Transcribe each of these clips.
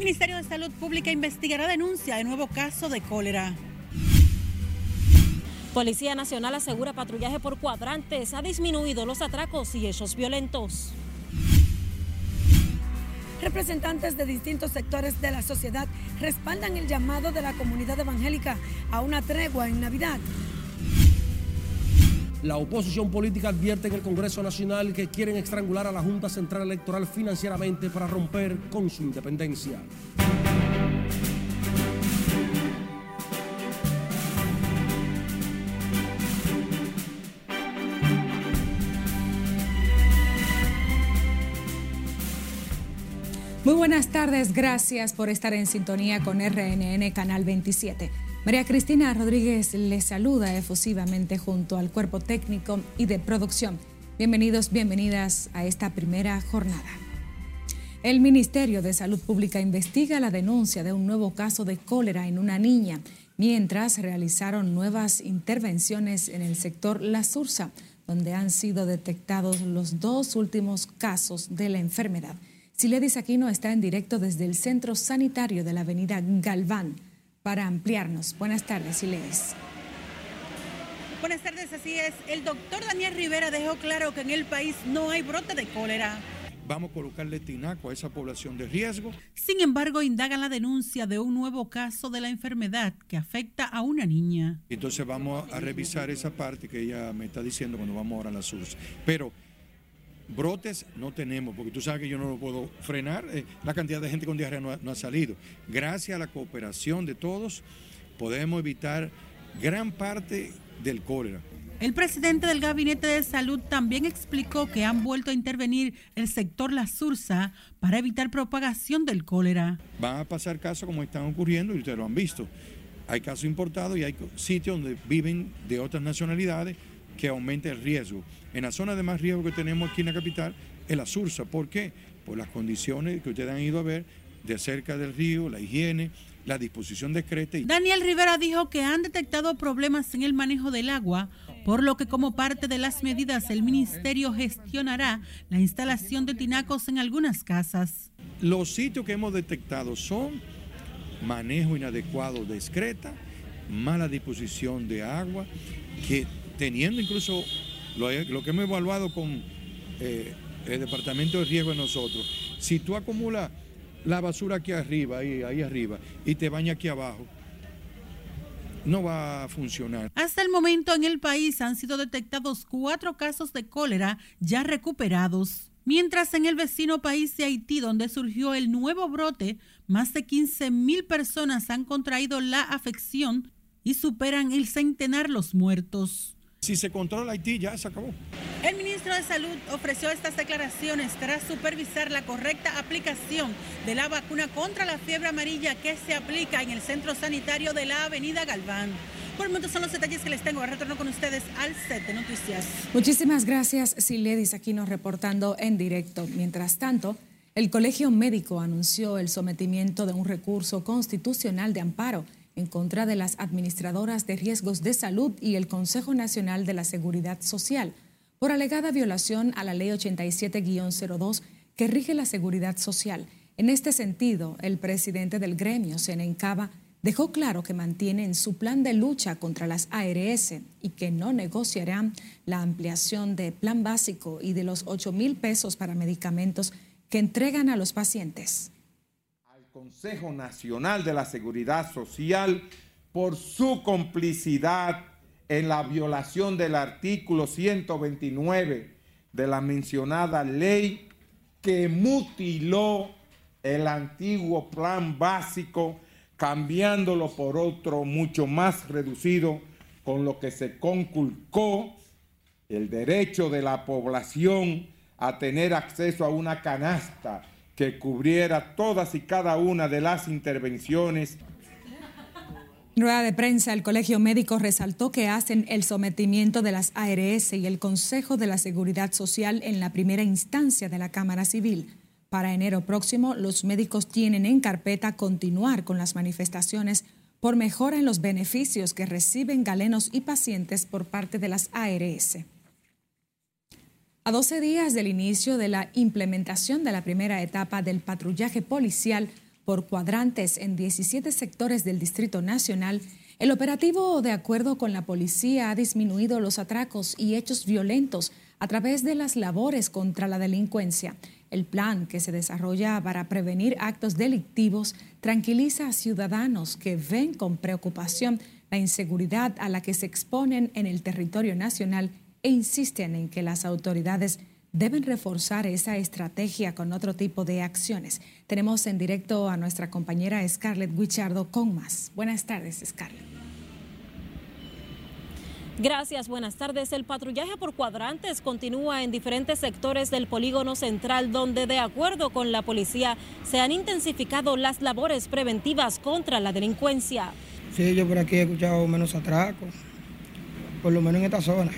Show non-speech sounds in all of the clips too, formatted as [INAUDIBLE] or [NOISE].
Ministerio de Salud Pública investigará denuncia de nuevo caso de cólera. Policía Nacional asegura patrullaje por cuadrantes. Ha disminuido los atracos y hechos violentos. Representantes de distintos sectores de la sociedad respaldan el llamado de la comunidad evangélica a una tregua en Navidad. La oposición política advierte en el Congreso Nacional que quieren estrangular a la Junta Central Electoral financieramente para romper con su independencia. Muy buenas tardes, gracias por estar en sintonía con RNN Canal 27. María Cristina Rodríguez les saluda efusivamente junto al cuerpo técnico y de producción. Bienvenidos, bienvenidas a esta primera jornada. El Ministerio de Salud Pública investiga la denuncia de un nuevo caso de cólera en una niña, mientras realizaron nuevas intervenciones en el sector La Sursa, donde han sido detectados los dos últimos casos de la enfermedad. Siledis Aquino está en directo desde el centro sanitario de la avenida Galván para ampliarnos. Buenas tardes, Siledis. Buenas tardes, así es. El doctor Daniel Rivera dejó claro que en el país no hay brote de cólera. Vamos a colocarle tinaco a esa población de riesgo. Sin embargo, indagan la denuncia de un nuevo caso de la enfermedad que afecta a una niña. Entonces vamos a revisar esa parte que ella me está diciendo cuando vamos ahora a la SUS. Pero brotes no tenemos, porque tú sabes que yo no lo puedo frenar. Eh, la cantidad de gente con diarrea no ha, salido. Gracias a la cooperación de todos, podemos evitar gran parte del cólera. El presidente del Gabinete de Salud también explicó que han vuelto a intervenir el sector La Sursa para evitar propagación del cólera. Van a pasar casos como están ocurriendo y ustedes lo han visto. Hay casos importados y hay sitios donde viven de otras nacionalidades que aumenta el riesgo. En la zona de más riesgo que tenemos aquí en la capital es la Sursa. ¿Por qué? Por las condiciones que ustedes han ido a ver de cerca del río, la higiene, la disposición discreta. Y... Daniel Rivera dijo que han detectado problemas en el manejo del agua, por lo que como parte de las medidas el ministerio gestionará la instalación de tinacos en algunas casas. Los sitios que hemos detectado son manejo inadecuado de excreta, mala disposición de agua, que teniendo incluso lo, que hemos evaluado con eh, el Departamento de Riesgo de nosotros, si tú acumulas la basura aquí arriba, ahí, ahí arriba, y te bañas aquí abajo, no va a funcionar. Hasta el momento en el país han sido detectados cuatro casos de cólera ya recuperados. Mientras en el vecino país de Haití, donde surgió el nuevo brote, más de 15 mil personas han contraído la afección y superan el centenar los muertos. Si se controla Haití, ya se acabó. El ministro de Salud ofreció estas declaraciones tras supervisar la correcta aplicación de la vacuna contra la fiebre amarilla que se aplica en el centro sanitario de la Avenida Galván. Por el momento son los detalles que les tengo. Retorno con ustedes al set de noticias. Muchísimas gracias, Siledis, aquí nos reportando en directo. Mientras tanto, el Colegio Médico anunció el sometimiento de un recurso constitucional de amparo en contra de las administradoras de riesgos de salud y el Consejo Nacional de la Seguridad Social por alegada violación a la Ley 87-02 que rige la seguridad social. En este sentido, el presidente del gremio, Senencaba, dejó claro que mantienen su plan de lucha contra las ARS y que no negociarán la ampliación de plan básico y de los 8 mil pesos para medicamentos que entregan a los pacientes. Consejo Nacional de la Seguridad Social por su complicidad en la violación del artículo 129 de la mencionada ley que mutiló el antiguo plan básico cambiándolo por otro mucho más reducido, con lo que se conculcó el derecho de la población a tener acceso a una canasta que cubriera todas y cada una de las intervenciones. En rueda de prensa, el Colegio Médico resaltó que hacen el sometimiento de las ARS y el Consejo de la Seguridad Social en la primera instancia de la Cámara Civil. Para enero próximo, los médicos tienen en carpeta continuar con las manifestaciones por mejora en los beneficios que reciben galenos y pacientes por parte de las ARS. A 12 días del inicio de la implementación de la primera etapa del patrullaje policial por cuadrantes en 17 sectores del Distrito Nacional, el operativo, de acuerdo con la policía, ha disminuido los atracos y hechos violentos a través de las labores contra la delincuencia. El plan que se desarrolla para prevenir actos delictivos tranquiliza a ciudadanos que ven con preocupación la inseguridad a la que se exponen en el territorio nacional e insisten en que las autoridades deben reforzar esa estrategia con otro tipo de acciones. Tenemos en directo a nuestra compañera Scarlett Guichardo con más. Buenas tardes, Scarlett. Gracias, buenas tardes. El patrullaje por cuadrantes continúa en diferentes sectores del polígono central, donde de acuerdo con la policía se han intensificado las labores preventivas contra la delincuencia. Sí, yo por aquí he escuchado menos atracos, por lo menos en esta zona.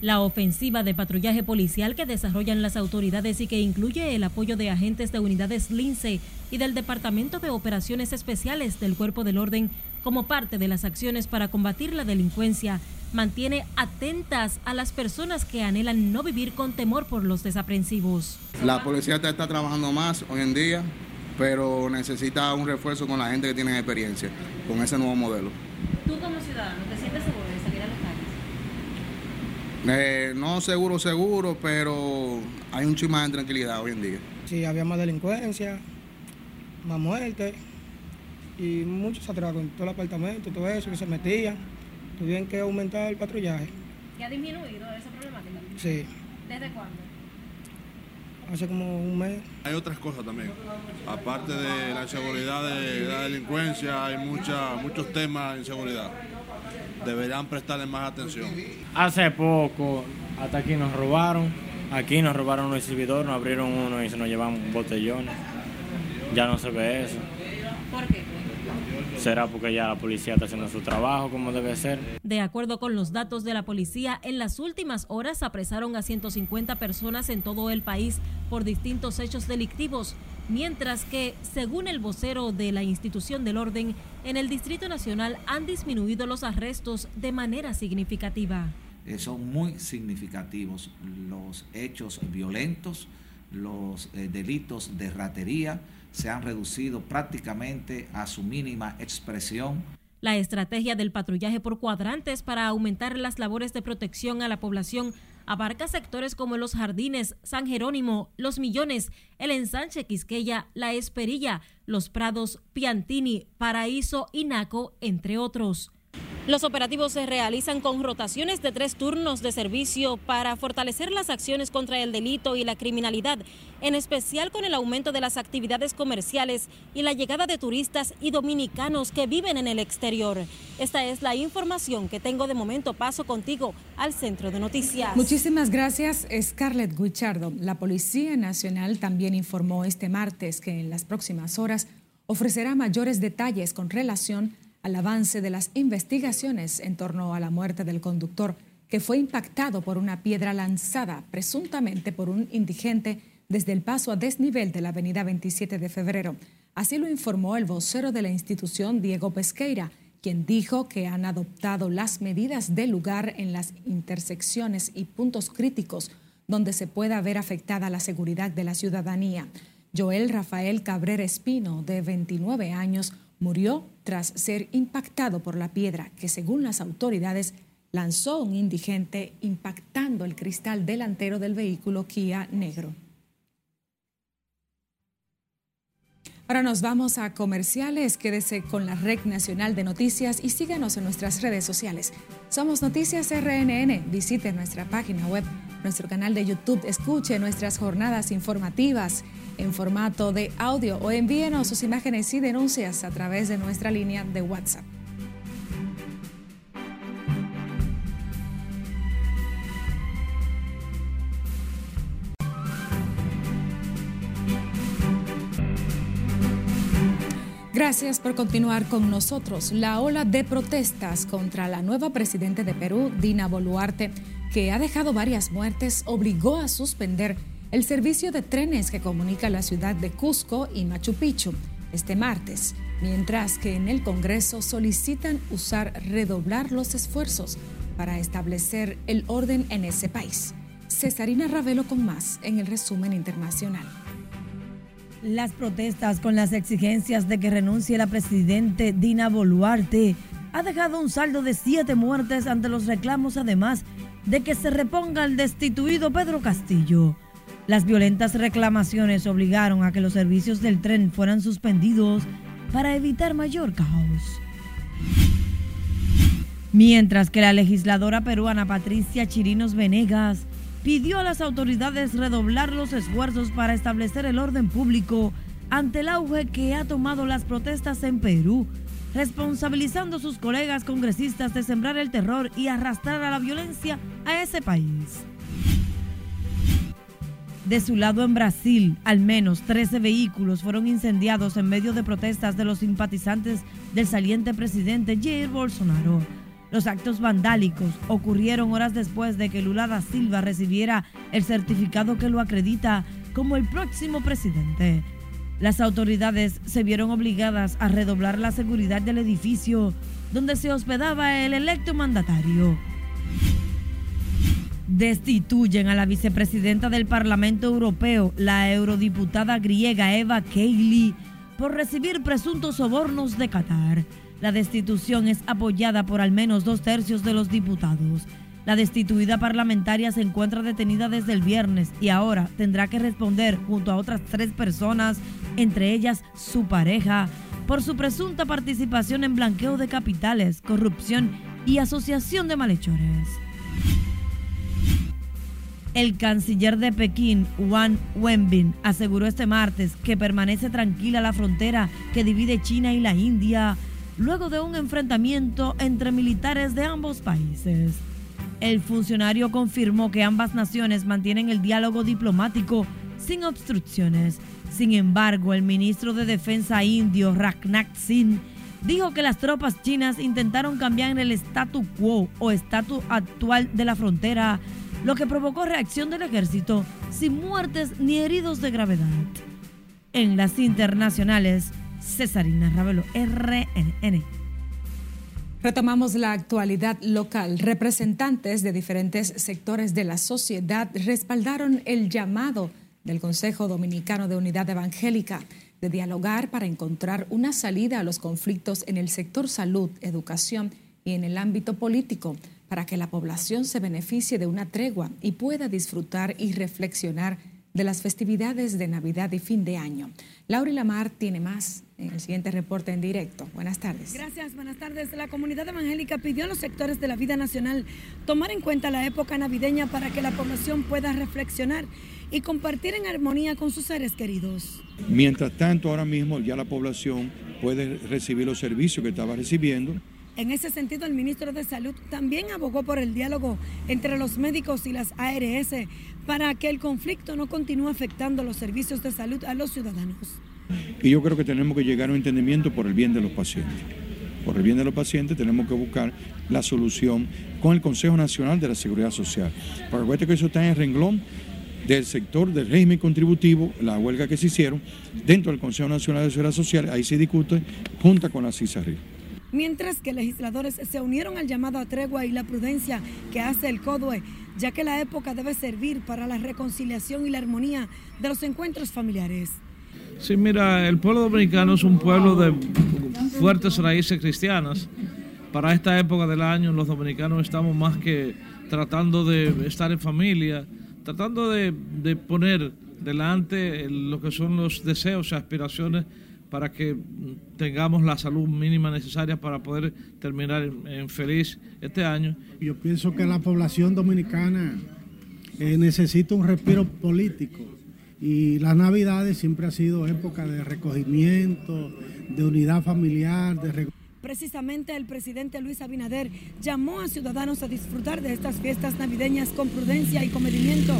La ofensiva de patrullaje policial que desarrollan las autoridades y que incluye el apoyo de agentes de unidades LINCE y del Departamento de Operaciones Especiales del Cuerpo del Orden como parte de las acciones para combatir la delincuencia, mantiene atentas a las personas que anhelan no vivir con temor por los desaprensivos. La policía está, trabajando más hoy en día, pero necesita un refuerzo con la gente que tiene experiencia con ese nuevo modelo. ¿Tú como ciudadano te sientes seguro? Eh, no seguro, seguro, pero hay un chisme de tranquilidad hoy en día. Sí, había más delincuencia, más muerte y muchos atracos en todo el apartamento, todo eso que se metían. Tuvieron que aumentar el patrullaje. ¿Y ha disminuido esa problemática? Sí. ¿Desde cuándo? Hace como un mes. Hay otras cosas también. Aparte de la inseguridad de la delincuencia, hay mucha, muchos temas de inseguridad deberían prestarle más atención. Hace poco, hasta aquí nos robaron, aquí nos robaron un exhibidor, nos abrieron uno y se nos llevaron botellones. Ya no se ve eso. ¿Por qué? ¿Será porque ya la policía está haciendo su trabajo como debe ser? De acuerdo con los datos de la policía, en las últimas horas apresaron a 150 personas en todo el país por distintos hechos delictivos, mientras que, según el vocero de la institución del orden, en el Distrito Nacional han disminuido los arrestos de manera significativa. Eh, son muy significativos los hechos violentos, los eh, delitos de ratería se han reducido prácticamente a su mínima expresión. La estrategia del patrullaje por cuadrantes para aumentar las labores de protección a la población abarca sectores como Los Jardines, San Jerónimo, Los Millones, el Ensanche Quisqueya, La Esperilla, Los Prados, Piantini, Paraíso y Naco, entre otros. Los operativos se realizan con rotaciones de tres turnos de servicio para fortalecer las acciones contra el delito y la criminalidad, en especial con el aumento de las actividades comerciales y la llegada de turistas y dominicanos que viven en el exterior. Esta es la información que tengo de momento. Paso contigo al centro de noticias. Muchísimas gracias, Scarlett Guichardo. La Policía Nacional también informó este martes que en las próximas horas ofrecerá mayores detalles con relación al avance de las investigaciones en torno a la muerte del conductor que fue impactado por una piedra lanzada presuntamente por un indigente desde el paso a desnivel de la avenida 27 de febrero. Así lo informó el vocero de la institución, Diego Pesqueira, quien dijo que han adoptado las medidas del lugar en las intersecciones y puntos críticos donde se pueda ver afectada la seguridad de la ciudadanía. Joel Rafael Cabrera Espino, de 29 años, murió tras ser impactado por la piedra que, según las autoridades, lanzó un indigente impactando el cristal delantero del vehículo Kia negro. Ahora nos vamos a comerciales. Quédese con la Red Nacional de Noticias y síganos en nuestras redes sociales. Somos Noticias RNN. Visite nuestra página web, nuestro canal de YouTube, escuche nuestras jornadas informativas en formato de audio o envíenos sus imágenes y denuncias a través de nuestra línea de WhatsApp. Gracias por continuar con nosotros. La ola de protestas contra la nueva presidenta de Perú, Dina Boluarte, que ha dejado varias muertes, obligó a suspender el servicio de trenes que comunica la ciudad de Cusco y Machu Picchu este martes, mientras que en el Congreso solicitan usar redoblar los esfuerzos para establecer el orden en ese país. Cesarina Ravelo con más en el resumen internacional. Las protestas con las exigencias de que renuncie la presidente Dina Boluarte ha dejado un saldo de siete muertes ante los reclamos, además de que se reponga el destituido Pedro Castillo. Las violentas reclamaciones obligaron a que los servicios del tren fueran suspendidos para evitar mayor caos. Mientras que la legisladora peruana Patricia Chirinos Venegas pidió a las autoridades redoblar los esfuerzos para establecer el orden público ante el auge que ha tomado las protestas en Perú, responsabilizando a sus colegas congresistas de sembrar el terror y arrastrar a la violencia a ese país. De su lado en Brasil, al menos 13 vehículos fueron incendiados en medio de protestas de los simpatizantes del saliente presidente Jair Bolsonaro. Los actos vandálicos ocurrieron horas después de que Lula da Silva recibiera el certificado que lo acredita como el próximo presidente. Las autoridades se vieron obligadas a redoblar la seguridad del edificio donde se hospedaba el electo mandatario. Destituyen a la vicepresidenta del Parlamento Europeo, la eurodiputada griega Eva Kaili, por recibir presuntos sobornos de Qatar. La destitución es apoyada por al menos dos tercios de los diputados. La destituida parlamentaria se encuentra detenida desde el viernes y ahora tendrá que responder junto a otras tres personas, entre ellas su pareja, por su presunta participación en blanqueo de capitales, corrupción y asociación de malhechores. El canciller de Pekín, Wang Wenbin, aseguró este martes que permanece tranquila la frontera que divide China y la India luego de un enfrentamiento entre militares de ambos países. El funcionario confirmó que ambas naciones mantienen el diálogo diplomático sin obstrucciones. Sin embargo, el ministro de Defensa indio, Rajnath Singh, dijo que las tropas chinas intentaron cambiar el statu quo o estatus actual de la frontera, lo que provocó reacción del ejército sin muertes ni heridos de gravedad. En las internacionales, Cesarina Ravelo, RNN. Retomamos la actualidad local. Representantes de diferentes sectores de la sociedad respaldaron el llamado del Consejo Dominicano de Unidad Evangélica de dialogar para encontrar una salida a los conflictos en el sector salud, educación y en el ámbito político, para que la población se beneficie de una tregua y pueda disfrutar y reflexionar de las festividades de Navidad y fin de año. Laura Lamar tiene más en el siguiente reporte en directo. Buenas tardes. Gracias, buenas tardes. La comunidad evangélica pidió a los sectores de la vida nacional tomar en cuenta la época navideña para que la población pueda reflexionar y compartir en armonía con sus seres queridos. Mientras tanto, ahora mismo ya la población puede recibir los servicios que estaba recibiendo en ese sentido, el ministro de Salud también abogó por el diálogo entre los médicos y las ARS para que el conflicto no continúe afectando los servicios de salud a los ciudadanos. Y yo creo que tenemos que llegar a un entendimiento por el bien de los pacientes. Por el bien de los pacientes tenemos que buscar la solución con el Consejo Nacional de la Seguridad Social. Porque que eso está en el renglón del sector del régimen contributivo, la huelga que se hicieron dentro del Consejo Nacional de Seguridad Social, ahí se discute junta con la CISARRI mientras que legisladores se unieron al llamado a tregua y la prudencia que hace el CODUE, ya que la época debe servir para la reconciliación y la armonía de los encuentros familiares. Sí, mira, el pueblo dominicano es un pueblo de fuertes raíces cristianas. Para esta época del año los dominicanos estamos más que tratando de estar en familia, tratando de, de poner delante lo que son los deseos y aspiraciones para que tengamos la salud mínima necesaria para poder terminar en, feliz este año. Yo pienso que la población dominicana eh, necesita un respiro político y las navidades siempre ha sido época de recogimiento, de unidad familiar, de Precisamente el presidente Luis Abinader llamó a ciudadanos a disfrutar de estas fiestas navideñas con prudencia y comedimiento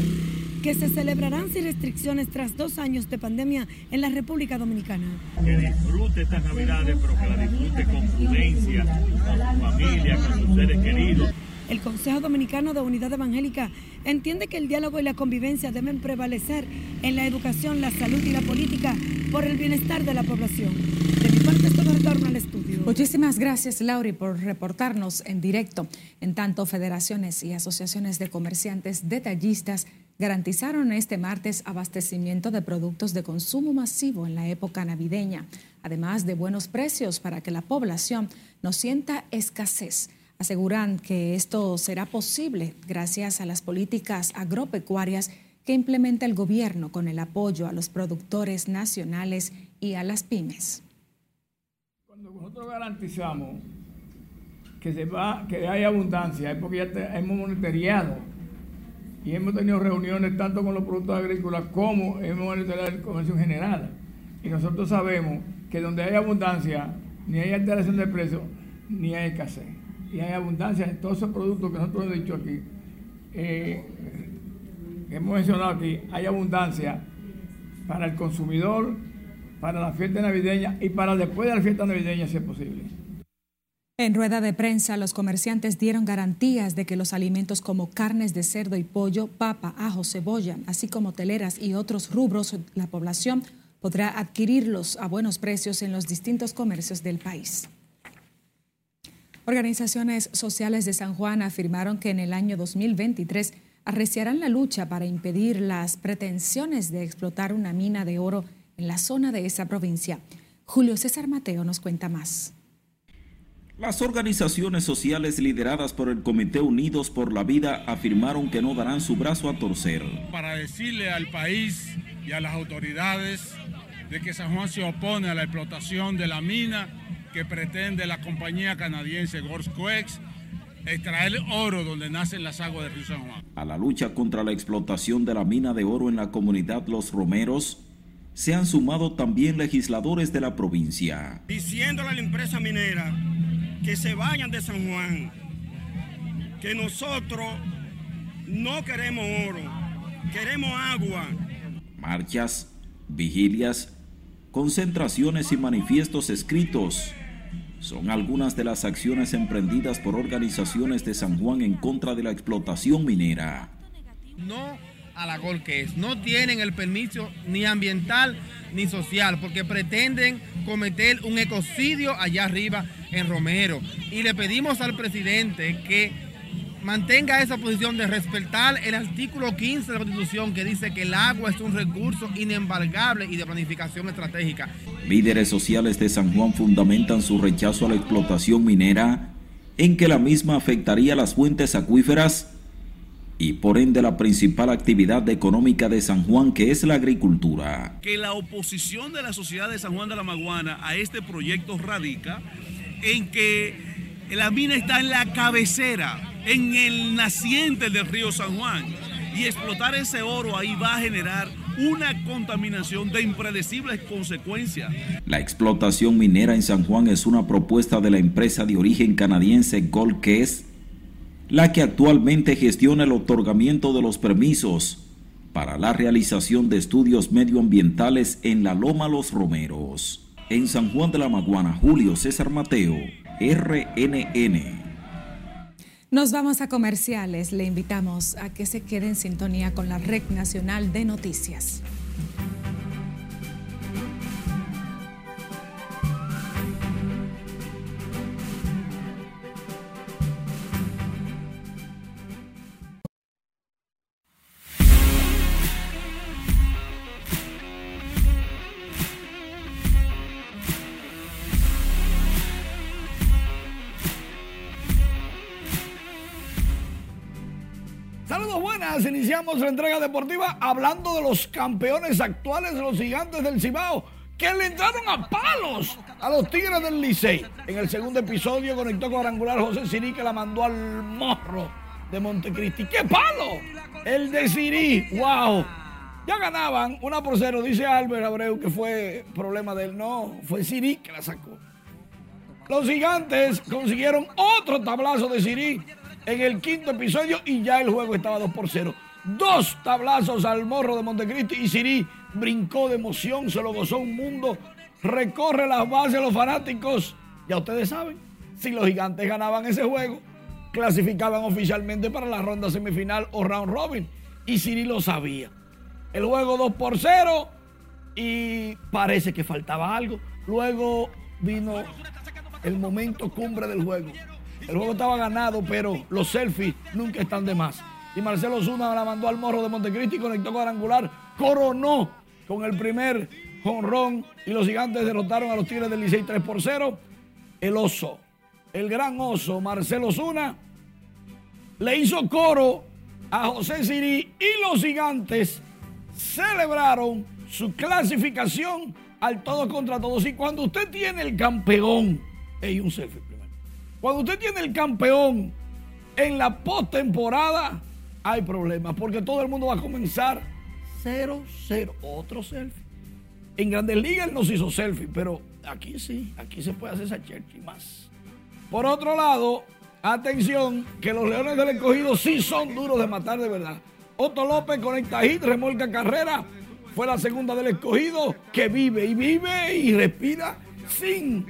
que se celebrarán sin restricciones tras dos años de pandemia en la República Dominicana. Que disfrute estas navidades, pero que la disfrute con prudencia, con su familia, con sus seres queridos. El Consejo Dominicano de Unidad Evangélica entiende que el diálogo y la convivencia deben prevalecer en la educación, la salud y la política por el bienestar de la población. De mi parte, esto retorno al estudio. Muchísimas gracias, Lauri, por reportarnos en directo. En tanto, federaciones y asociaciones de comerciantes detallistas garantizaron este martes abastecimiento de productos de consumo masivo en la época navideña, además de buenos precios para que la población no sienta escasez. Aseguran que esto será posible gracias a las políticas agropecuarias que implementa el gobierno con el apoyo a los productores nacionales y a las pymes. Cuando nosotros garantizamos que, hay abundancia, es porque ya hemos monitoreado y hemos tenido reuniones tanto con los productos agrícolas como hemos monitoreado el comercio en general. Y nosotros sabemos que donde hay abundancia, ni hay alteración de precio, ni hay escasez. Y hay abundancia en todos esos productos que nosotros hemos dicho aquí. Eh, hemos mencionado aquí, hay abundancia para el consumidor, para la fiesta navideña y para después de la fiesta navideña, si es posible. En rueda de prensa, los comerciantes dieron garantías de que los alimentos como carnes de cerdo y pollo, papa, ajo, cebolla, así como teleras y otros rubros, la población podrá adquirirlos a buenos precios en los distintos comercios del país. Organizaciones sociales de San Juan afirmaron que en el año 2023 arreciarán la lucha para impedir las pretensiones de explotar una mina de oro en la zona de esa provincia. Julio César Mateo nos cuenta más. Las organizaciones sociales lideradas por el Comité Unidos por la Vida afirmaron que no darán su brazo a torcer. Para decirle al país y a las autoridades de que San Juan se opone a la explotación de la mina que pretende la compañía canadiense Gorscoex extraer oro donde nacen las aguas del río San Juan. A la lucha contra la explotación de la mina de oro en la comunidad Los Romeros se han sumado también legisladores de la provincia. Diciéndole a la empresa minera que se vayan de San Juan, que nosotros no queremos oro, queremos agua. Marchas, vigilias, concentraciones y manifiestos escritos son algunas de las acciones emprendidas por organizaciones de San Juan en contra de la explotación minera. No a la gol que es, no tienen el permiso ni ambiental ni social porque pretenden cometer un ecocidio allá arriba en Romero. Y le pedimos al presidente que mantenga esa posición de respetar el artículo 15 de la Constitución que dice que el agua es un recurso inembargable y de planificación estratégica. Líderes sociales de San Juan fundamentan su rechazo a la explotación minera en que la misma afectaría las fuentes acuíferas y por ende la principal actividad económica de San Juan que es la agricultura. Que la oposición de la sociedad de San Juan de la Maguana a este proyecto radica en que la mina está en la cabecera, en el naciente del río San Juan. Y explotar ese oro ahí va a generar una contaminación de impredecibles consecuencias. La explotación minera en San Juan es una propuesta de la empresa de origen canadiense Gold Quest, la que actualmente gestiona el otorgamiento de los permisos para la realización de estudios medioambientales en la Loma Los Romeros. En San Juan de la Maguana, Julio César Mateo, RNN. Nos vamos a comerciales. Le invitamos a que se quede en sintonía con la Red Nacional de Noticias. Buenas, iniciamos la entrega deportiva hablando de los campeones actuales los gigantes del Cibao que le entraron a palos a los Tigres del Licey. En el segundo episodio conectó cuadrangular José Sirí que la mandó al morro de Montecristi. ¡Qué palo! El de Sirí, wow. Ya ganaban una por cero, dice Albert Abreu que fue problema de él. No, fue Sirí que la sacó. Los gigantes consiguieron otro tablazo de Sirí en el quinto episodio y ya el juego estaba 2 por 0. Dos tablazos al morro de Montecristi y Sirí brincó de emoción, se lo gozó un mundo, recorre las bases de los fanáticos. Ya ustedes saben, si los gigantes ganaban ese juego, clasificaban oficialmente para la ronda semifinal o round robin. Y Siri lo sabía. El juego 2 por 0 y parece que faltaba algo. Luego vino el momento cumbre del juego. El juego estaba ganado, pero los selfies nunca están de más. y Marcelo Zuna la mandó al morro de Montecristi conectó cuadrangular. Coronó con el primer jonrón y los gigantes derrotaron a los Tigres del Licey 3 por 0. El oso, el gran oso Marcelo Zuna, le hizo coro a José Siri y los gigantes celebraron su clasificación al todo contra todos. Y cuando usted tiene el campeón, y un selfie. Cuando usted tiene el campeón en la postemporada, hay problemas porque todo el mundo va a comenzar 0-0. Otro selfie. En Grandes Ligas no se hizo selfie, pero aquí sí, aquí se puede hacer esa y más. Por otro lado, atención, que los Leones del Escogido sí son duros de matar de verdad. Otto López conecta hit, remolca carrera. Fue la segunda del escogido que vive y vive y respira sin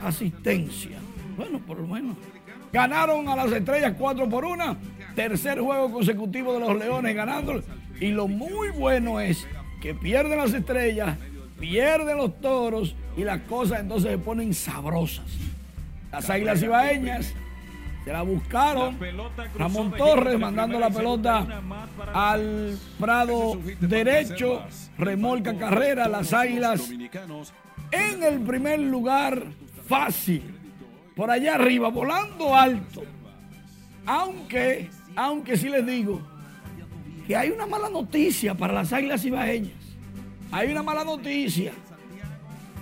asistencia. Bueno, por lo menos. Ganaron a las estrellas 4 por 1. Tercer juego consecutivo de los Leones ganando. Y lo muy bueno es que pierden las estrellas, pierden los toros y las cosas entonces se ponen sabrosas. Las águilas ibaeñas se la buscaron. Ramón Torres mandando la pelota al Prado derecho. Remolca carrera. Las águilas en el primer lugar fácil. Por allá arriba, volando alto. Aunque, aunque sí les digo que hay una mala noticia para las águilas ibaeñas. Hay una mala noticia.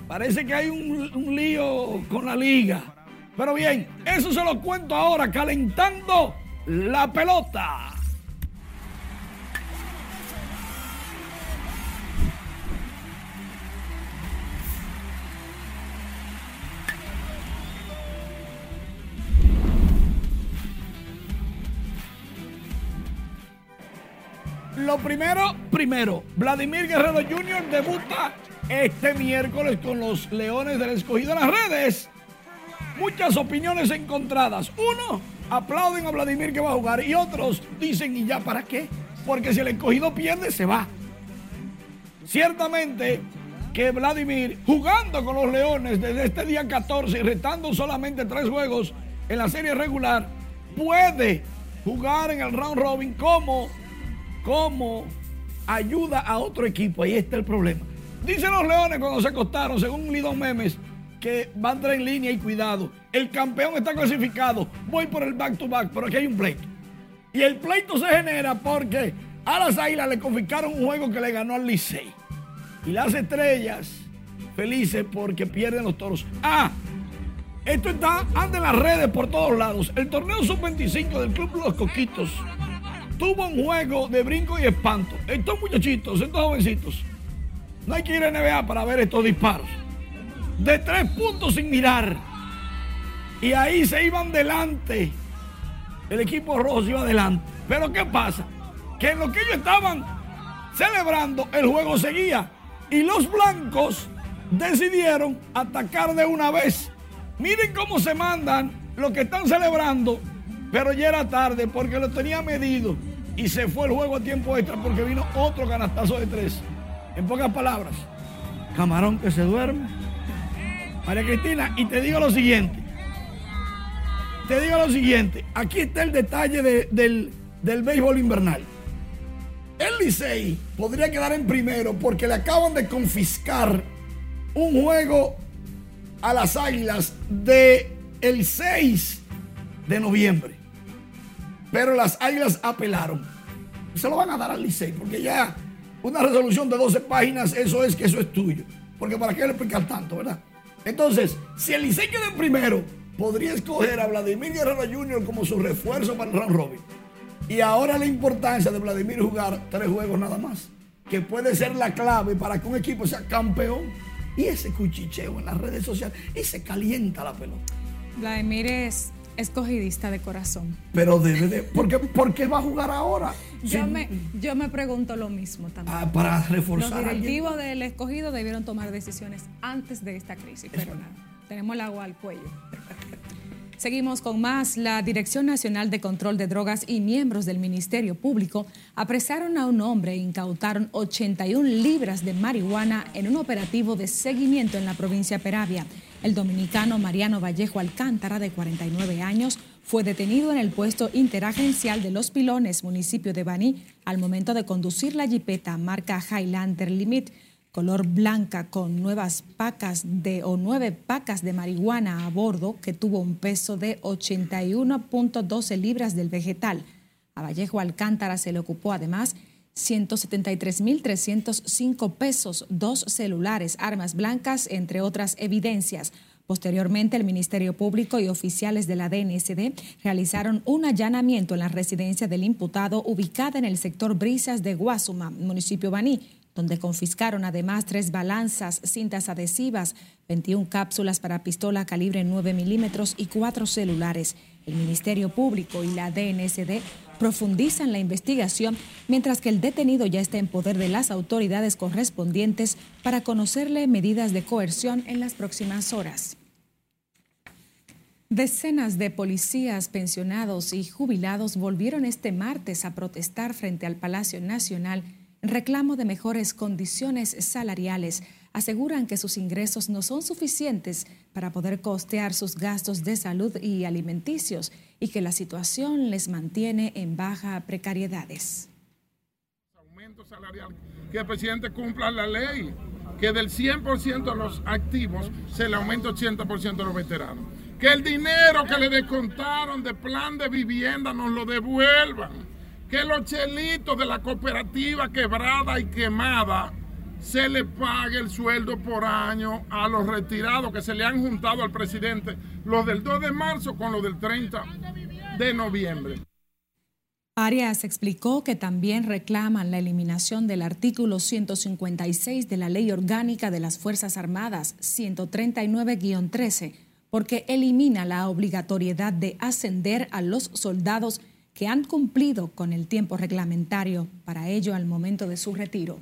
Parece que hay un, un lío con la liga. Pero bien, eso se lo cuento ahora, calentando la pelota. Lo primero, primero, Vladimir Guerrero Jr. debuta este miércoles con los Leones del Escogido en las redes muchas opiniones encontradas. Uno, aplauden a Vladimir que va a jugar y otros dicen, ¿y ya para qué? Porque si el escogido pierde, se va. Ciertamente que Vladimir, jugando con los Leones desde este día 14 y retando solamente tres juegos en la serie regular, puede jugar en el round robin como, como ayuda a otro equipo. Ahí está el problema. Dicen los Leones cuando se acostaron, según Lidon Memes, que va a entrar en línea y cuidado. El campeón está clasificado. Voy por el back to back, pero aquí hay un pleito. Y el pleito se genera porque a las Águilas le confiscaron un juego que le ganó al Licey. Y las estrellas felices porque pierden los toros. Ah, esto está ante las redes por todos lados. El torneo sub-25 del Club Los Coquitos tuvo un juego de brinco y espanto. Estos muchachitos, estos jovencitos, no hay que ir a NBA para ver estos disparos de tres puntos sin mirar. Y ahí se iban delante. El equipo rojo se iba adelante. Pero ¿qué pasa? Que en lo que ellos estaban celebrando, el juego seguía. Y los blancos decidieron atacar de una vez. Miren cómo se mandan lo que están celebrando. Pero ya era tarde porque lo tenía medido. Y se fue el juego a tiempo extra porque vino otro canastazo de tres. En pocas palabras, camarón que se duerme María Cristina, y te digo lo siguiente. Te digo lo siguiente. Aquí está el detalle del, del béisbol invernal. El Licey podría quedar en primero porque le acaban de confiscar un juego a las Águilas de el 6 de noviembre. Pero las Águilas apelaron. Se lo van a dar al Licey porque ya una resolución de 12 páginas, eso es que eso es tuyo. Porque para qué le explicar tanto, ¿verdad? Entonces, si el Licey queda en primero, podría escoger a Vladimir Guerrero Jr. como su refuerzo para el round robin. Y ahora la importancia de Vladimir jugar tres juegos nada más, que puede ser la clave para que un equipo sea campeón. Y ese cuchicheo en las redes sociales, y se calienta la pelota. Vladimir es escogidista de corazón. Pero debe de. ¿Por qué, por qué va a jugar ahora? [LAUGHS] Yo, me, yo me pregunto lo mismo también. Ah, para reforzar. Los directivos del escogido debieron tomar decisiones antes de esta crisis, pero nada, tenemos el agua al cuello. [LAUGHS] Seguimos con más. La Dirección Nacional de Control de Drogas y miembros del Ministerio Público apresaron a un hombre e incautaron 81 libras de marihuana en un operativo de seguimiento en la provincia de Peravia. El dominicano Mariano Vallejo Alcántara, de 49 años, fue detenido en el puesto interagencial de Los Pilones, municipio de Baní, al momento de conducir la jipeta marca Highlander Limit, color blanca con nuevas pacas de o nueve pacas de marihuana a bordo que tuvo un peso de 81.12 libras del vegetal. A Vallejo Alcántara se le ocupó además 173.305 pesos, dos celulares, armas blancas, entre otras evidencias. Posteriormente, el Ministerio Público y oficiales de la DNSD realizaron un allanamiento en la residencia del imputado ubicada en el sector Brisas de Guasuma, municipio Baní, donde confiscaron además tres balanzas, cintas adhesivas, 21 cápsulas para pistola calibre 9 milímetros y cuatro celulares. El Ministerio Público y la DNSD profundizan la investigación, mientras que el detenido ya está en poder de las autoridades correspondientes para conocerle medidas de coerción en las próximas horas. Decenas de policías, pensionados y jubilados volvieron este martes a protestar frente al Palacio Nacional reclamo de mejores condiciones salariales. Aseguran que sus ingresos no son suficientes para poder costear sus gastos de salud y alimenticios y que la situación les mantiene en baja precariedades. Aumento salarial, que el presidente cumpla la ley, que del 100% de los activos se le aumente 80% a los veteranos. Que el dinero que le descontaron de plan de vivienda nos lo devuelvan que los chelitos de la cooperativa quebrada y quemada se le pague el sueldo por año a los retirados que se le han juntado al presidente, los del 2 de marzo con los del 30 de noviembre. Arias explicó que también reclaman la eliminación del artículo 156 de la Ley Orgánica de las Fuerzas Armadas 139-13, porque elimina la obligatoriedad de ascender a los soldados que han cumplido con el tiempo reglamentario para ello al momento de su retiro.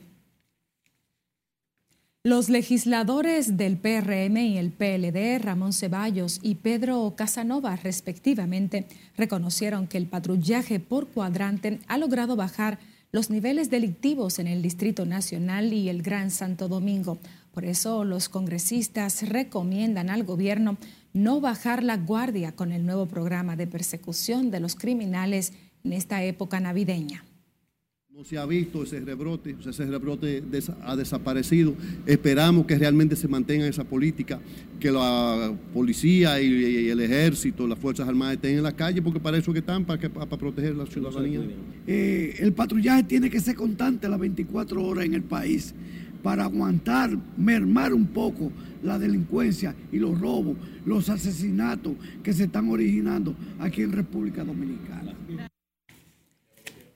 Los legisladores del PRM y el PLD, Ramón Ceballos y Pedro Casanova, respectivamente, reconocieron que el patrullaje por cuadrante ha logrado bajar los niveles delictivos en el Distrito Nacional y el Gran Santo Domingo. Por eso los congresistas recomiendan al gobierno no bajar la guardia con el nuevo programa de persecución de los criminales en esta época navideña. No se ha visto ese rebrote, ese rebrote ha desaparecido. Esperamos que realmente se mantenga esa política, que la policía y, el ejército, las Fuerzas Armadas estén en la calle, porque para eso que están, para, para proteger la ciudadanía. Eh, el patrullaje tiene que ser constante las 24 horas en el país para aguantar, mermar un poco la delincuencia y los robos, los asesinatos que se están originando aquí en República Dominicana.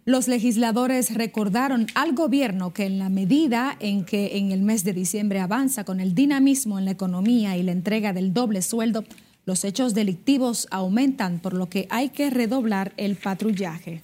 Los legisladores recordaron al gobierno que en la medida en que en el mes de diciembre avanza con el dinamismo en la economía y la entrega del doble sueldo, los hechos delictivos aumentan, por lo que hay que redoblar el patrullaje.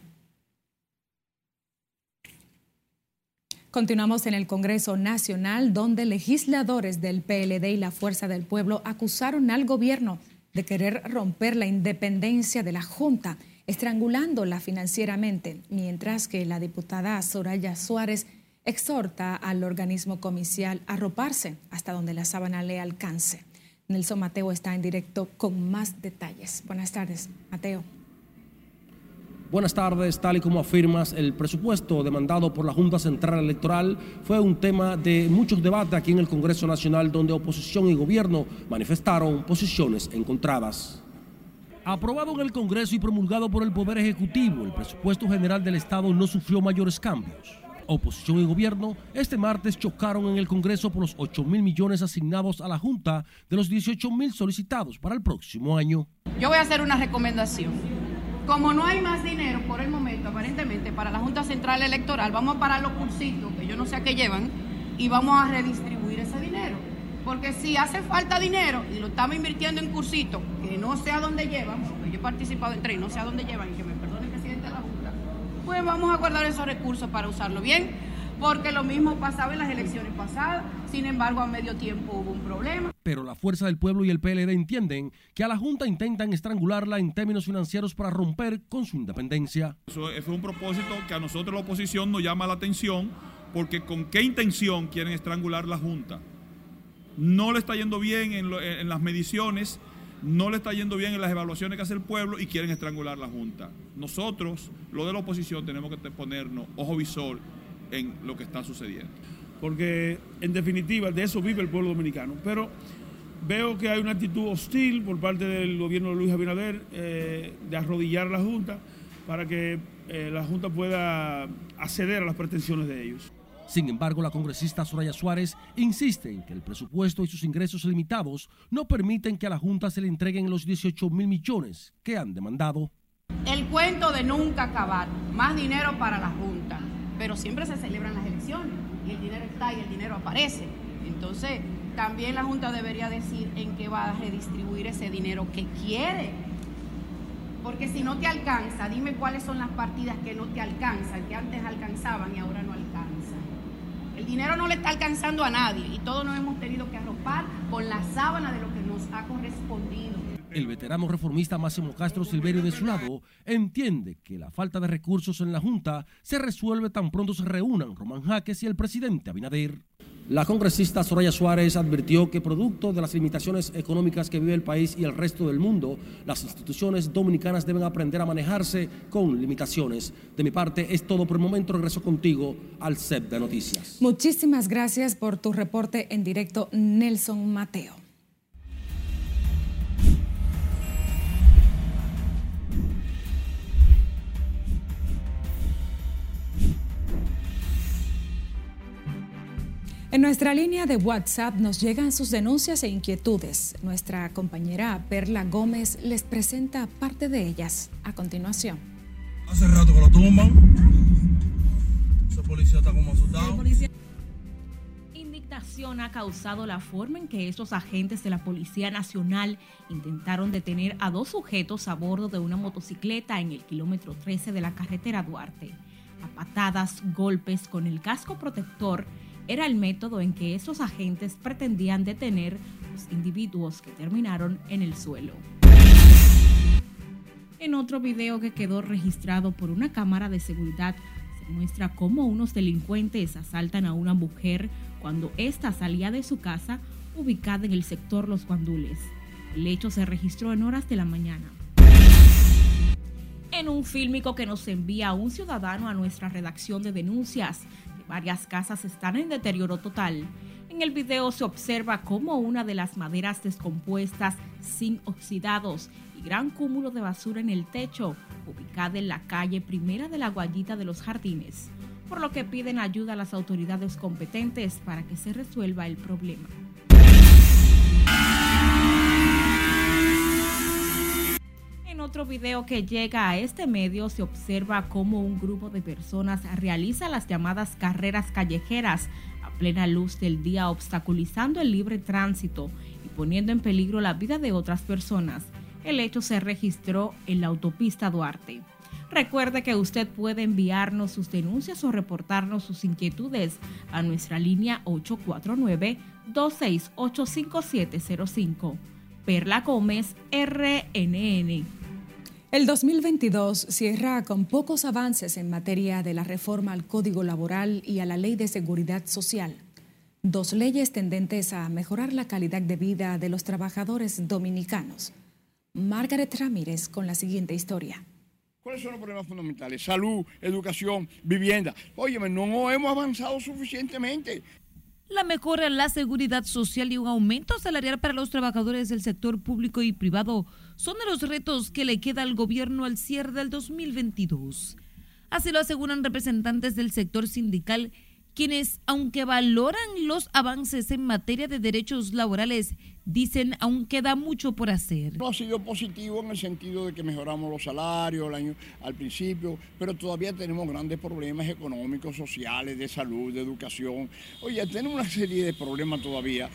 Continuamos en el Congreso Nacional, donde legisladores del PLD y la Fuerza del Pueblo acusaron al gobierno de querer romper la independencia de la Junta, estrangulándola financieramente, mientras que la diputada Soraya Suárez exhorta al organismo comicial a roparse hasta donde la sábana le alcance. Nelson Mateo está en directo con más detalles. Buenas tardes, Mateo. Buenas tardes, tal y como afirmas, el presupuesto demandado por la Junta Central Electoral fue un tema de muchos debates aquí en el Congreso Nacional donde oposición y gobierno manifestaron posiciones encontradas. Aprobado en el Congreso y promulgado por el Poder Ejecutivo, el presupuesto general del Estado no sufrió mayores cambios. Oposición y gobierno este martes chocaron en el Congreso por los 8 mil millones asignados a la Junta de los 18 mil solicitados para el próximo año. Yo voy a hacer una recomendación como no hay más dinero por el momento, aparentemente, para la Junta Central Electoral, vamos a parar los cursitos, que yo no sé a qué llevan, y vamos a redistribuir ese dinero. Porque si hace falta dinero y lo estamos invirtiendo en cursitos, que no sé a dónde llevan, porque yo he participado en tres no sé a dónde llevan, y que me perdone el presidente de la Junta, pues vamos a guardar esos recursos para usarlo bien, porque lo mismo pasaba en las elecciones pasadas, sin embargo a medio tiempo hubo un problema pero la Fuerza del Pueblo y el PLD entienden que a la Junta intentan estrangularla en términos financieros para romper con su independencia. Eso fue un propósito que a nosotros la oposición nos llama la atención, porque con qué intención quieren estrangular la Junta. no le está yendo bien en, en las mediciones, no le está yendo bien en las evaluaciones que hace el pueblo y quieren estrangular la Junta. Nosotros, lo de la oposición, tenemos que ponernos ojo visor en lo que está sucediendo. Porque en definitiva de eso vive el pueblo dominicano. Pero veo que hay una actitud hostil por parte del gobierno de Luis Abinader eh, de arrodillar a la Junta para que eh, la Junta pueda acceder a las pretensiones de ellos. Sin embargo, la congresista Soraya Suárez insiste en que el presupuesto y sus ingresos limitados no permiten que a la Junta se le entreguen los 18 mil millones que han demandado. El cuento de nunca acabar, más dinero para la Junta, pero siempre se celebran las elecciones y el dinero está y el dinero aparece. Entonces, también la Junta debería decir en qué va a redistribuir ese dinero que quiere. Porque si no te alcanza, dime cuáles son las partidas que no te alcanzan, que antes alcanzaban y ahora no alcanzan. El dinero no le está alcanzando a nadie y todos nos hemos tenido que arropar con la sábana de lo que nos ha correspondido. El veterano reformista Máximo Castro Silverio de su lado entiende que la falta de recursos en la Junta se resuelve tan pronto se reúnan Román Jaques y el presidente Abinader. La congresista Soraya Suárez advirtió que producto de las limitaciones económicas que vive el país y el resto del mundo, las instituciones dominicanas deben aprender a manejarse con limitaciones. De mi parte es todo por el momento. Regreso contigo al set de noticias. Muchísimas gracias por tu reporte en directo, Nelson Mateo. En nuestra línea de WhatsApp nos llegan sus denuncias e inquietudes. Nuestra compañera Perla Gómez les presenta parte de ellas a continuación. Hace rato que lo tumban. Ese policía está como asustado. Indignación ha causado la forma en que estos agentes de la Policía Nacional intentaron detener a dos sujetos a bordo de una motocicleta en el kilómetro 13 de la carretera Duarte. A patadas, golpes con el casco protector era el método en que esos agentes pretendían detener los individuos que terminaron en el suelo. En otro video que quedó registrado por una cámara de seguridad, se muestra cómo unos delincuentes asaltan a una mujer cuando ésta salía de su casa ubicada en el sector Los Guandules. El hecho se registró en horas de la mañana. En un fílmico que nos envía un ciudadano a nuestra redacción de denuncias, Varias casas están en deterioro total. En el video se observa cómo una de las maderas descompuestas sin oxidados y gran cúmulo de basura en el techo, ubicada en la calle primera de la Guayita de los Jardines, por lo que piden ayuda a las autoridades competentes para que se resuelva el problema. Otro video que llega a este medio se observa cómo un grupo de personas realiza las llamadas carreras callejeras a plena luz del día obstaculizando el libre tránsito y poniendo en peligro la vida de otras personas. El hecho se registró en la autopista Duarte. Recuerde que usted puede enviarnos sus denuncias o reportarnos sus inquietudes a nuestra línea 849-268-5705. Perla Gómez, RNN. El 2022 cierra con pocos avances en materia de la reforma al Código Laboral y a la Ley de Seguridad Social, dos leyes tendentes a mejorar la calidad de vida de los trabajadores dominicanos. Margaret Ramírez con la siguiente historia. ¿Cuáles son los problemas fundamentales? Salud, educación, vivienda. Óyeme, no hemos avanzado suficientemente la mejora en la seguridad social y un aumento salarial para los trabajadores del sector público y privado son de los retos que le queda al gobierno al cierre del 2022. Así lo aseguran representantes del sector sindical quienes, aunque valoran los avances en materia de derechos laborales, dicen aún queda mucho por hacer. No ha sido positivo en el sentido de que mejoramos los salarios al, año, al principio, pero todavía tenemos grandes problemas económicos, sociales, de salud, de educación. Oye, tenemos una serie de problemas todavía.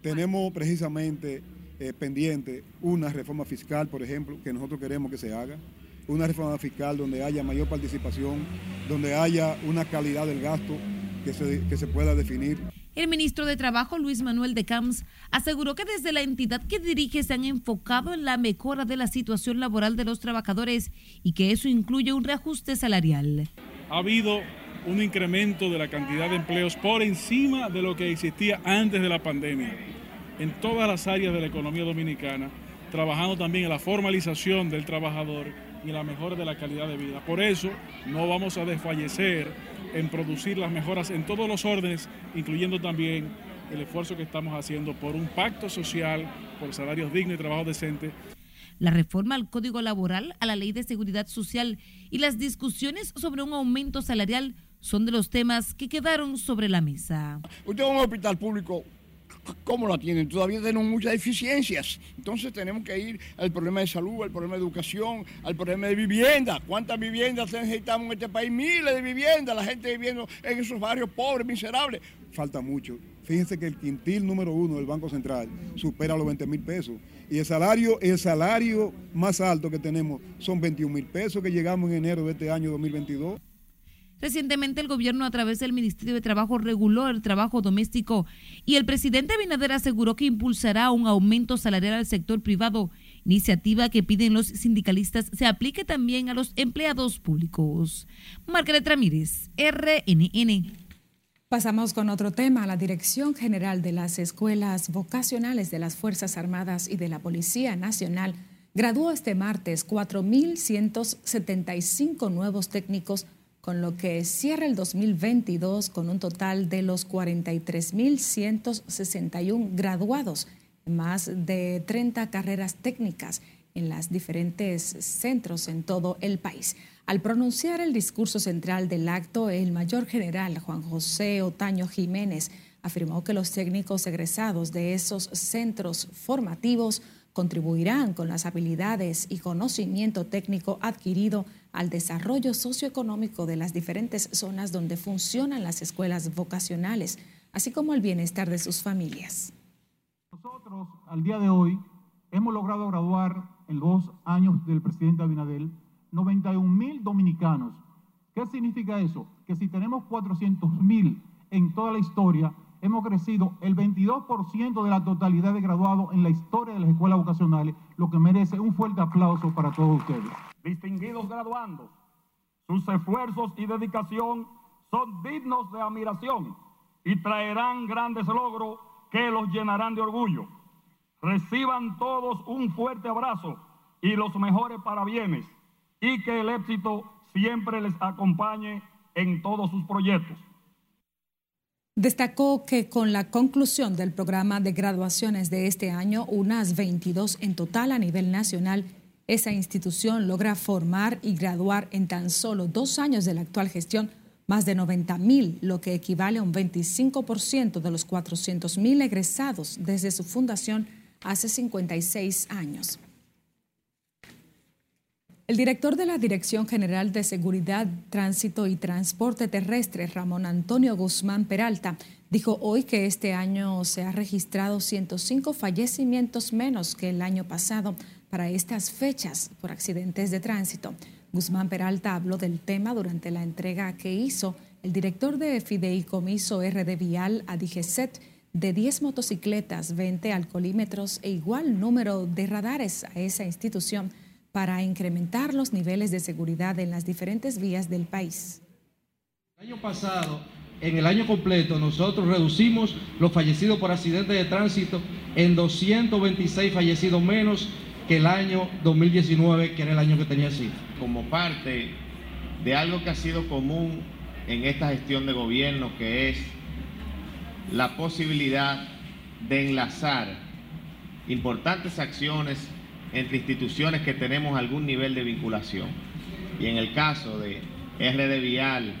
Tenemos precisamente eh, pendiente una reforma fiscal, por ejemplo, que nosotros queremos que se haga una reforma fiscal donde haya mayor participación, donde haya una calidad del gasto que se, que se pueda definir. El ministro de Trabajo, Luis Manuel de Camps, aseguró que desde la entidad que dirige se han enfocado en la mejora de la situación laboral de los trabajadores y que eso incluye un reajuste salarial. Ha habido un incremento de la cantidad de empleos por encima de lo que existía antes de la pandemia en todas las áreas de la economía dominicana, trabajando también en la formalización del trabajador y en la mejora de la calidad de vida. Por eso no vamos a desfallecer en producir las mejoras en todos los órdenes, incluyendo también el esfuerzo que estamos haciendo por un pacto social, por salarios dignos y trabajo decente. La reforma al Código Laboral, a la Ley de Seguridad Social y las discusiones sobre un aumento salarial son de los temas que quedaron sobre la mesa. Usted va a un hospital público ¿Cómo lo tienen? Todavía tenemos muchas deficiencias. Entonces tenemos que ir al problema de salud, al problema de educación, al problema de vivienda. ¿Cuántas viviendas necesitamos en este país? Miles de viviendas, la gente viviendo en esos barrios pobres, miserables. Falta mucho. Fíjense que el quintil número uno del Banco Central supera los 20 mil pesos. Y el salario, el salario más alto que tenemos son 21 mil pesos que llegamos en enero de este año 2022. Recientemente el gobierno a través del Ministerio de Trabajo reguló el trabajo doméstico y el presidente Abinader aseguró que impulsará un aumento salarial al sector privado, iniciativa que piden los sindicalistas se aplique también a los empleados públicos. Margaret Ramírez, RNN. Pasamos con otro tema. La Dirección General de las Escuelas Vocacionales de las Fuerzas Armadas y de la Policía Nacional graduó este martes 4.175 nuevos técnicos con lo que cierra el 2022 con un total de los 43.161 graduados, más de 30 carreras técnicas en los diferentes centros en todo el país. Al pronunciar el discurso central del acto, el mayor general Juan José Otaño Jiménez afirmó que los técnicos egresados de esos centros formativos contribuirán con las habilidades y conocimiento técnico adquirido al desarrollo socioeconómico de las diferentes zonas donde funcionan las escuelas vocacionales, así como al bienestar de sus familias. Nosotros, al día de hoy, hemos logrado graduar en dos años del presidente Abinadel 91 mil dominicanos. ¿Qué significa eso? Que si tenemos 400 mil en toda la historia, hemos crecido el 22% de la totalidad de graduados en la historia de las escuelas vocacionales, lo que merece un fuerte aplauso para todos ustedes distinguidos graduandos, sus esfuerzos y dedicación son dignos de admiración y traerán grandes logros que los llenarán de orgullo. Reciban todos un fuerte abrazo y los mejores parabienes y que el éxito siempre les acompañe en todos sus proyectos. Destacó que con la conclusión del programa de graduaciones de este año, unas 22 en total a nivel nacional, esa institución logra formar y graduar en tan solo dos años de la actual gestión más de 90 mil, lo que equivale a un 25% de los 400 mil egresados desde su fundación hace 56 años. El director de la Dirección General de Seguridad, Tránsito y Transporte Terrestre, Ramón Antonio Guzmán Peralta, dijo hoy que este año se ha registrado 105 fallecimientos menos que el año pasado para estas fechas por accidentes de tránsito. Guzmán Peralta habló del tema durante la entrega que hizo el director de Fideicomiso RD Vial a DGCET de 10 motocicletas, 20 alcoholímetros e igual número de radares a esa institución para incrementar los niveles de seguridad en las diferentes vías del país. El año pasado, en el año completo, nosotros reducimos los fallecidos por accidentes de tránsito en 226 fallecidos menos que el año 2019, que era el año que tenía así. Como parte de algo que ha sido común en esta gestión de gobierno, que es la posibilidad de enlazar importantes acciones entre instituciones que tenemos algún nivel de vinculación. Y en el caso de RD Vial,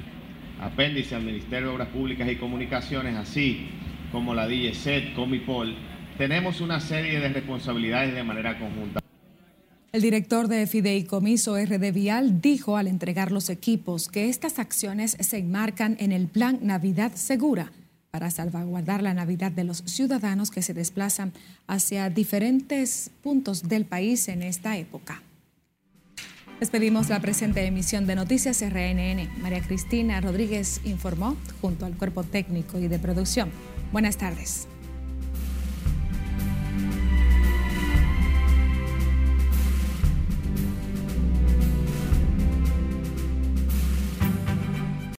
apéndice al Ministerio de Obras Públicas y Comunicaciones, así como la DGCET, Comipol, tenemos una serie de responsabilidades de manera conjunta. El director de Fideicomiso RD Vial dijo al entregar los equipos que estas acciones se enmarcan en el Plan Navidad Segura para salvaguardar la Navidad de los ciudadanos que se desplazan hacia diferentes puntos del país en esta época. Despedimos la presente emisión de Noticias RNN. María Cristina Rodríguez informó junto al cuerpo técnico y de producción. Buenas tardes.